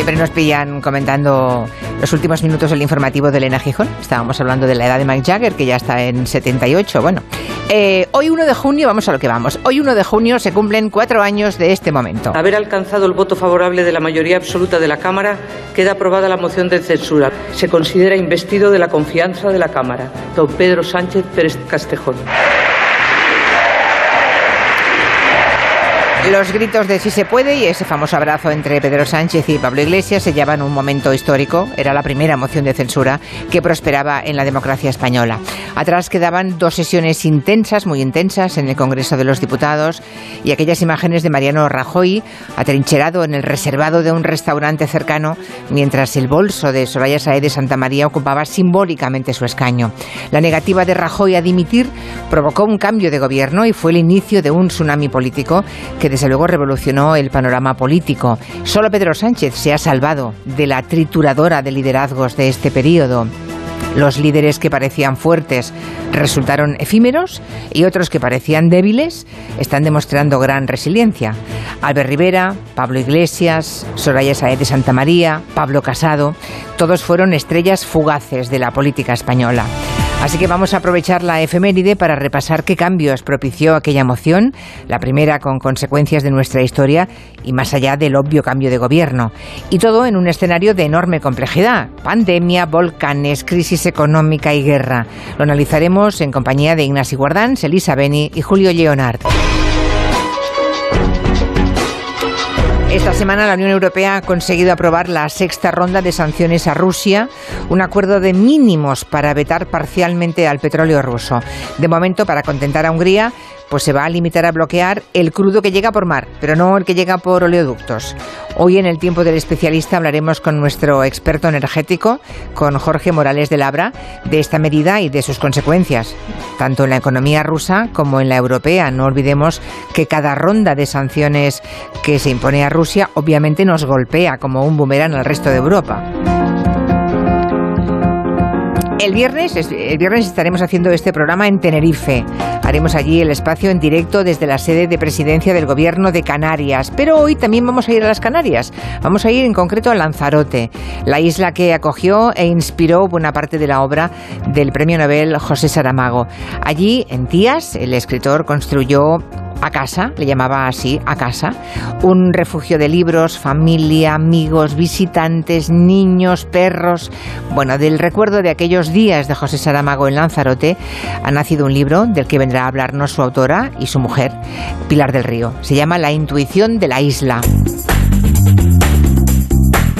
Siempre nos pillan comentando los últimos minutos del informativo de Elena Gijón. Estábamos hablando de la edad de Mike Jagger, que ya está en 78. Bueno, eh, hoy 1 de junio, vamos a lo que vamos. Hoy 1 de junio se cumplen cuatro años de este momento. Haber alcanzado el voto favorable de la mayoría absoluta de la Cámara, queda aprobada la moción de censura. Se considera investido de la confianza de la Cámara. Don Pedro Sánchez Pérez Castejón. Los gritos de sí se puede y ese famoso abrazo entre Pedro Sánchez y Pablo Iglesias se llevan un momento histórico. Era la primera moción de censura que prosperaba en la democracia española. Atrás quedaban dos sesiones intensas, muy intensas, en el Congreso de los Diputados y aquellas imágenes de Mariano Rajoy atrincherado en el reservado de un restaurante cercano mientras el bolso de Soraya Saez de Santa María ocupaba simbólicamente su escaño. La negativa de Rajoy a dimitir provocó un cambio de gobierno y fue el inicio de un tsunami político que desde luego revolucionó el panorama político. Solo Pedro Sánchez se ha salvado de la trituradora de liderazgos de este periodo. Los líderes que parecían fuertes resultaron efímeros y otros que parecían débiles están demostrando gran resiliencia. Albert Rivera, Pablo Iglesias, Soraya Saez de Santa María, Pablo Casado, todos fueron estrellas fugaces de la política española. Así que vamos a aprovechar la efeméride para repasar qué cambios propició aquella moción, la primera con consecuencias de nuestra historia y más allá del obvio cambio de gobierno. Y todo en un escenario de enorme complejidad, pandemia, volcanes, crisis económica y guerra. Lo analizaremos en compañía de Ignacio Guardans, Elisa Beni y Julio Leonard. Esta semana la Unión Europea ha conseguido aprobar la sexta ronda de sanciones a Rusia, un acuerdo de mínimos para vetar parcialmente al petróleo ruso. De momento, para contentar a Hungría, pues se va a limitar a bloquear el crudo que llega por mar, pero no el que llega por oleoductos. Hoy en el tiempo del especialista hablaremos con nuestro experto energético, con Jorge Morales de Labra, de esta medida y de sus consecuencias, tanto en la economía rusa como en la europea. No olvidemos que cada ronda de sanciones que se impone a Rusia obviamente nos golpea como un boomerang al resto de Europa. El viernes, el viernes estaremos haciendo este programa en Tenerife. Haremos allí el espacio en directo desde la sede de presidencia del gobierno de Canarias. Pero hoy también vamos a ir a las Canarias. Vamos a ir en concreto a Lanzarote, la isla que acogió e inspiró buena parte de la obra del premio Nobel José Saramago. Allí, en Tías, el escritor construyó a casa, le llamaba así, a casa, un refugio de libros, familia, amigos, visitantes, niños, perros. Bueno, del recuerdo de aquellos días de José Saramago en Lanzarote ha nacido un libro del que vendrá a hablarnos su autora y su mujer, Pilar del Río. Se llama La intuición de la isla.